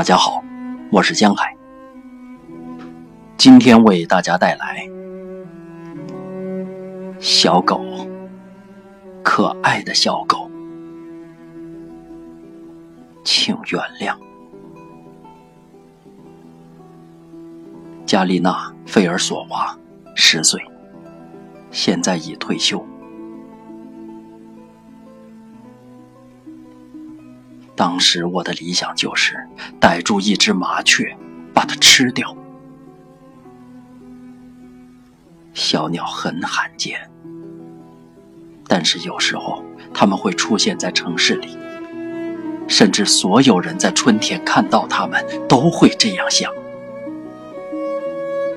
大家好，我是江海。今天为大家带来小狗，可爱的小狗，请原谅。加丽娜·费尔索娃，十岁，现在已退休。当时我的理想就是逮住一只麻雀，把它吃掉。小鸟很罕见，但是有时候它们会出现在城市里，甚至所有人在春天看到它们都会这样想，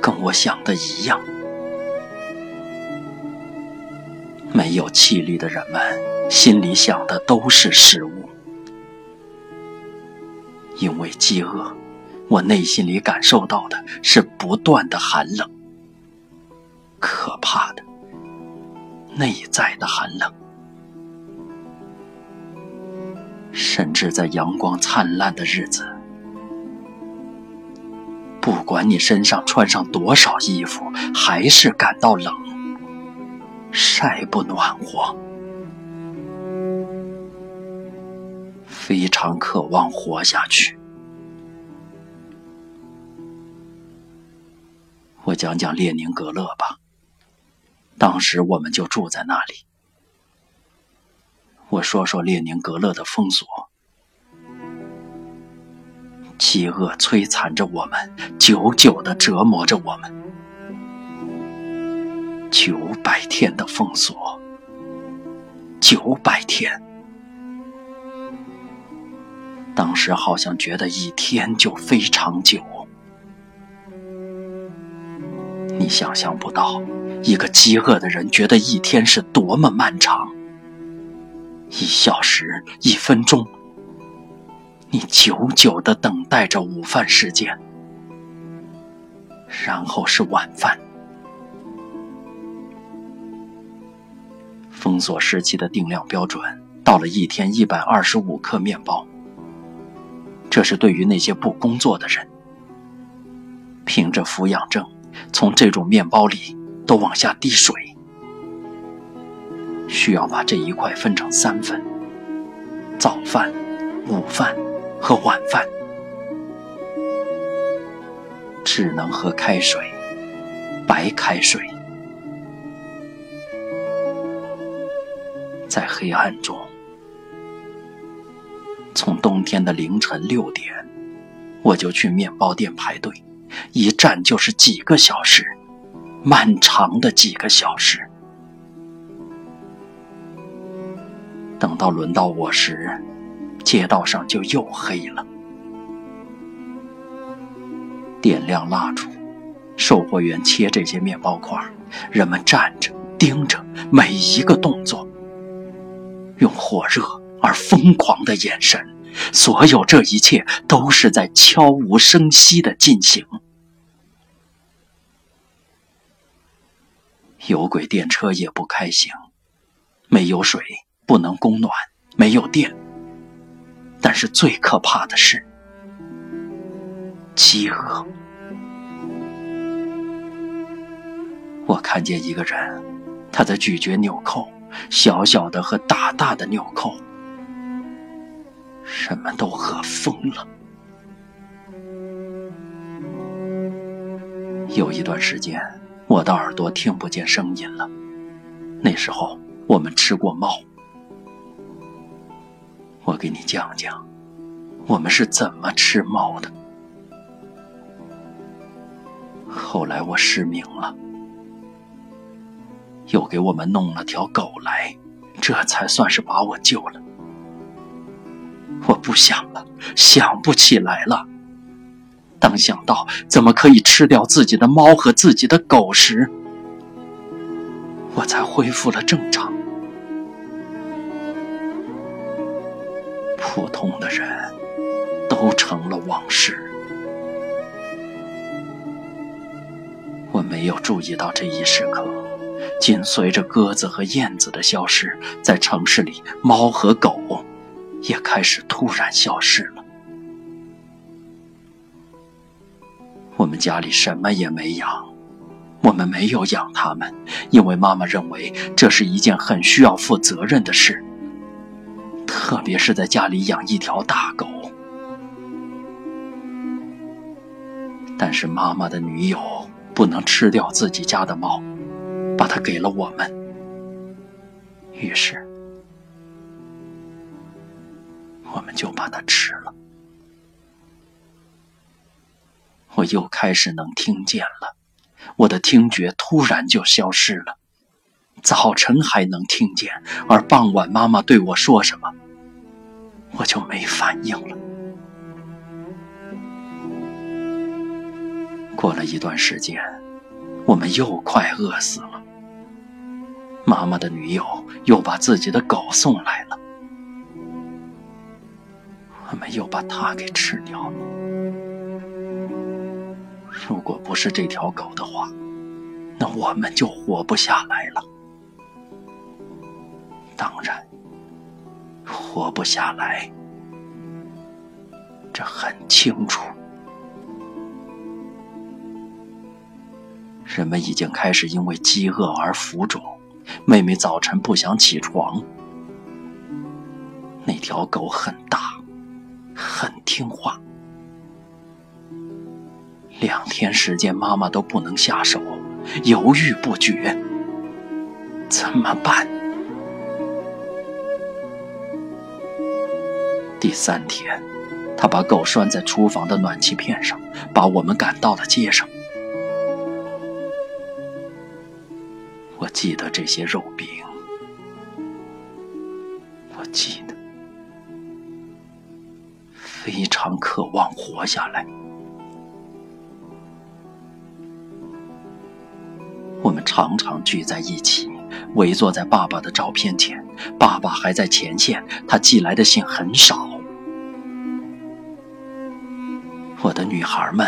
跟我想的一样。没有气力的人们心里想的都是食物。因为饥饿，我内心里感受到的是不断的寒冷，可怕的内在的寒冷。甚至在阳光灿烂的日子，不管你身上穿上多少衣服，还是感到冷，晒不暖和，非常渴望活下去。我讲讲列宁格勒吧。当时我们就住在那里。我说说列宁格勒的封锁。饥饿摧残着我们，久久的折磨着我们。九百天的封锁，九百天。当时好像觉得一天就非常久。你想象不到，一个饥饿的人觉得一天是多么漫长。一小时，一分钟，你久久的等待着午饭时间，然后是晚饭。封锁时期的定量标准到了一天一百二十五克面包，这是对于那些不工作的人，凭着抚养证。从这种面包里都往下滴水，需要把这一块分成三份：早饭、午饭和晚饭，只能喝开水，白开水。在黑暗中，从冬天的凌晨六点，我就去面包店排队。一站就是几个小时，漫长的几个小时。等到轮到我时，街道上就又黑了。点亮蜡烛，售货员切这些面包块，人们站着盯着每一个动作，用火热而疯狂的眼神。所有这一切都是在悄无声息的进行。有轨电车也不开行，没有水，不能供暖，没有电。但是最可怕的是饥饿。我看见一个人，他在咀嚼纽扣，小小的和大大的纽扣。人们都饿疯了。有一段时间，我的耳朵听不见声音了。那时候，我们吃过猫。我给你讲讲，我们是怎么吃猫的。后来我失明了，又给我们弄了条狗来，这才算是把我救了。我不想了，想不起来了。当想到怎么可以吃掉自己的猫和自己的狗时，我才恢复了正常。普通的人都成了往事。我没有注意到这一时刻，紧随着鸽子和燕子的消失，在城市里，猫和狗。也开始突然消失了。我们家里什么也没养，我们没有养它们，因为妈妈认为这是一件很需要负责任的事，特别是在家里养一条大狗。但是妈妈的女友不能吃掉自己家的猫，把它给了我们。于是，我们就把它吃了。我又开始能听见了，我的听觉突然就消失了。早晨还能听见，而傍晚妈妈对我说什么，我就没反应了。过了一段时间，我们又快饿死了。妈妈的女友又把自己的狗送来了，们又把它给吃掉了。如果不是这条狗的话，那我们就活不下来了。当然，活不下来，这很清楚。人们已经开始因为饥饿而浮肿。妹妹早晨不想起床。那条狗很大，很听话。两天时间，妈妈都不能下手，犹豫不决。怎么办？第三天，她把狗拴在厨房的暖气片上，把我们赶到了街上。我记得这些肉饼，活下来。我们常常聚在一起，围坐在爸爸的照片前。爸爸还在前线，他寄来的信很少。我的女孩们，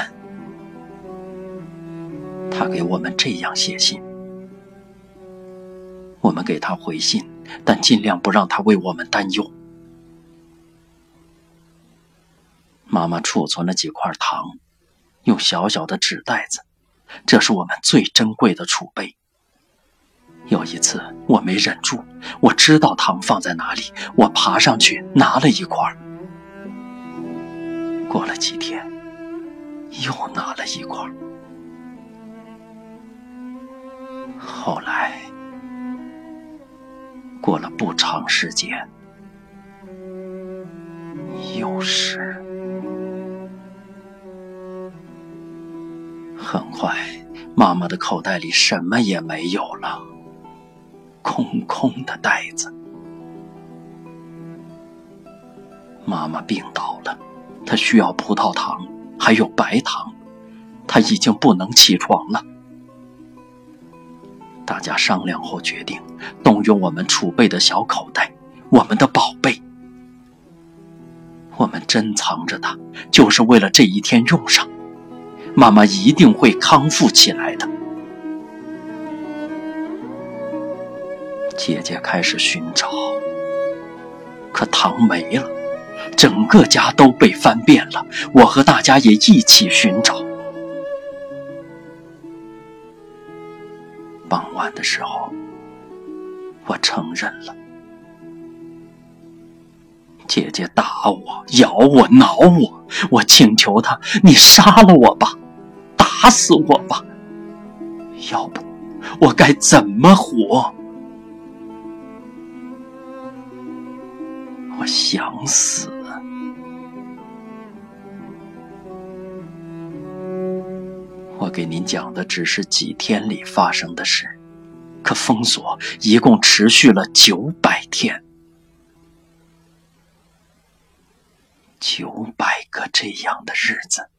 他给我们这样写信。我们给他回信，但尽量不让他为我们担忧。妈妈储存了几块糖，用小小的纸袋子，这是我们最珍贵的储备。有一次我没忍住，我知道糖放在哪里，我爬上去拿了一块。过了几天，又拿了一块。后来。过了不长时间，又是很快，妈妈的口袋里什么也没有了，空空的袋子。妈妈病倒了，她需要葡萄糖，还有白糖，她已经不能起床了。大家商量后决定，动用我们储备的小口袋，我们的宝贝。我们珍藏着它，就是为了这一天用上。妈妈一定会康复起来的。姐姐开始寻找，可糖没了，整个家都被翻遍了。我和大家也一起寻找。傍晚的时候，我承认了，姐姐打我、咬我、挠我，我请求她：“你杀了我吧，打死我吧，要不我该怎么活？”我想死。我给您讲的只是几天里发生的事，可封锁一共持续了九百天，九百个这样的日子。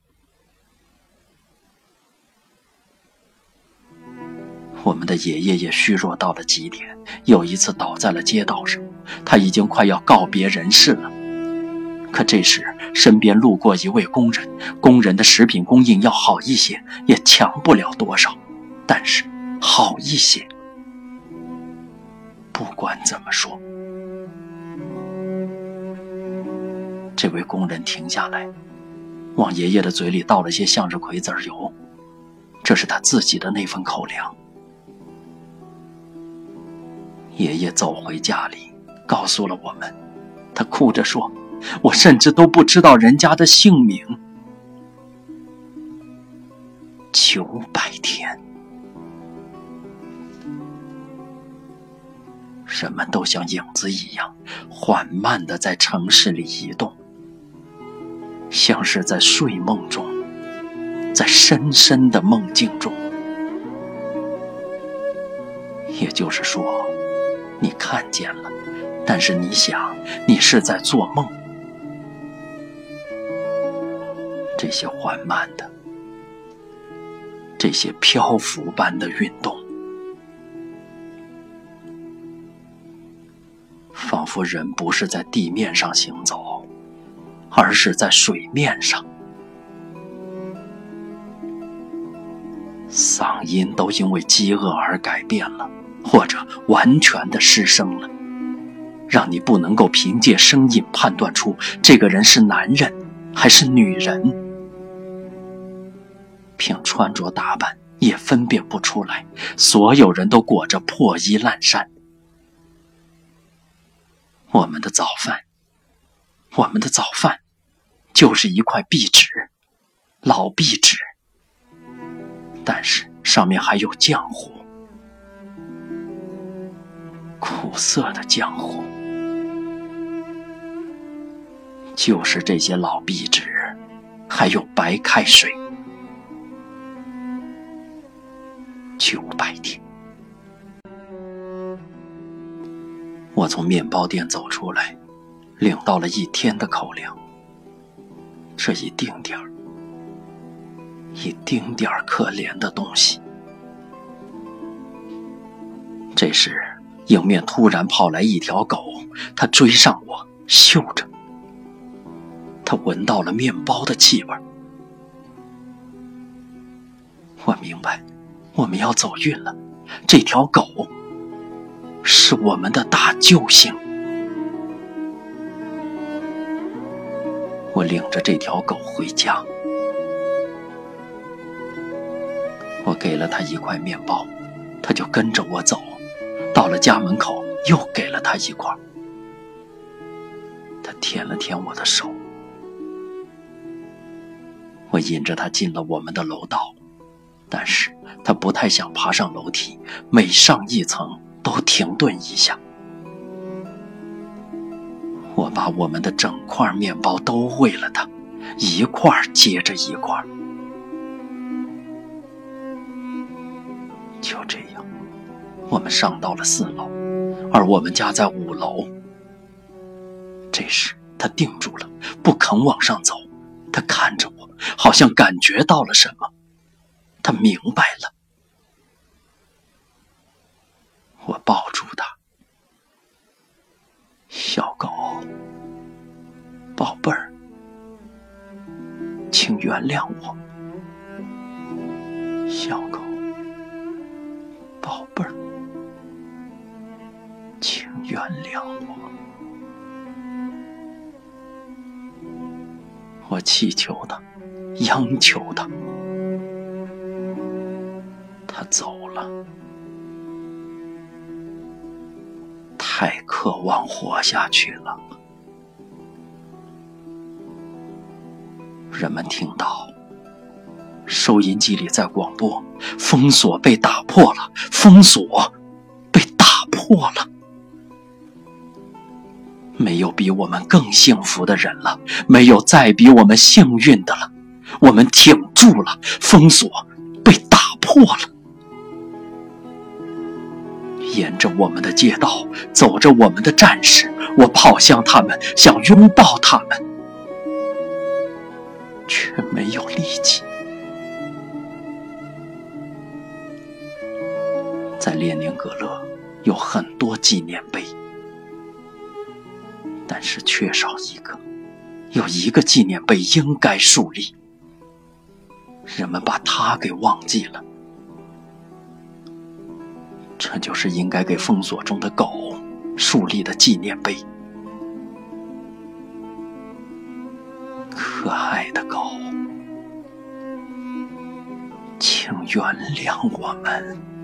我们的爷爷也虚弱到了极点，有一次倒在了街道上，他已经快要告别人世了。可这时，身边路过一位工人，工人的食品供应要好一些，也强不了多少，但是好一些。不管怎么说，这位工人停下来，往爷爷的嘴里倒了些向日葵籽油，这是他自己的那份口粮。爷爷走回家里，告诉了我们，他哭着说：“我甚至都不知道人家的姓名。”九百天，人们都像影子一样，缓慢的在城市里移动。像是在睡梦中，在深深的梦境中。也就是说，你看见了，但是你想，你是在做梦。这些缓慢的，这些漂浮般的运动，仿佛人不是在地面上行走。而是在水面上，嗓音都因为饥饿而改变了，或者完全的失声了，让你不能够凭借声音判断出这个人是男人还是女人，凭穿着打扮也分辨不出来。所有人都裹着破衣烂衫，我们的早饭，我们的早饭。就是一块壁纸，老壁纸，但是上面还有浆糊，苦涩的江湖。就是这些老壁纸，还有白开水。九百天，我从面包店走出来，领到了一天的口粮。这一丁点儿，一丁点儿可怜的东西。这时，迎面突然跑来一条狗，它追上我，嗅着。它闻到了面包的气味。我明白，我们要走运了。这条狗是我们的大救星。我领着这条狗回家，我给了它一块面包，它就跟着我走。到了家门口，又给了他一块。他舔了舔我的手。我引着他进了我们的楼道，但是他不太想爬上楼梯，每上一层都停顿一下。我把我们的整块面包都喂了他，一块接着一块。就这样，我们上到了四楼，而我们家在五楼。这时，他定住了，不肯往上走。他看着我，好像感觉到了什么。他明白了。我抱住他。小狗，宝贝儿，请原谅我。小原谅我。我祈求他，央求他，他走了。太渴望活下去了。人们听到收音机里在广播：“封锁被打破了，封锁被打破了。”没有比我们更幸福的人了，没有再比我们幸运的了。我们挺住了，封锁被打破了。沿着我们的街道，走着我们的战士，我跑向他们，想拥抱他们，却没有力气。在列宁格勒有很多纪念碑，但是缺少一个有一个纪念碑应该树立人们把它给忘记了。这就是应该给封锁中的狗树立的纪念碑。可爱的狗请原谅我们。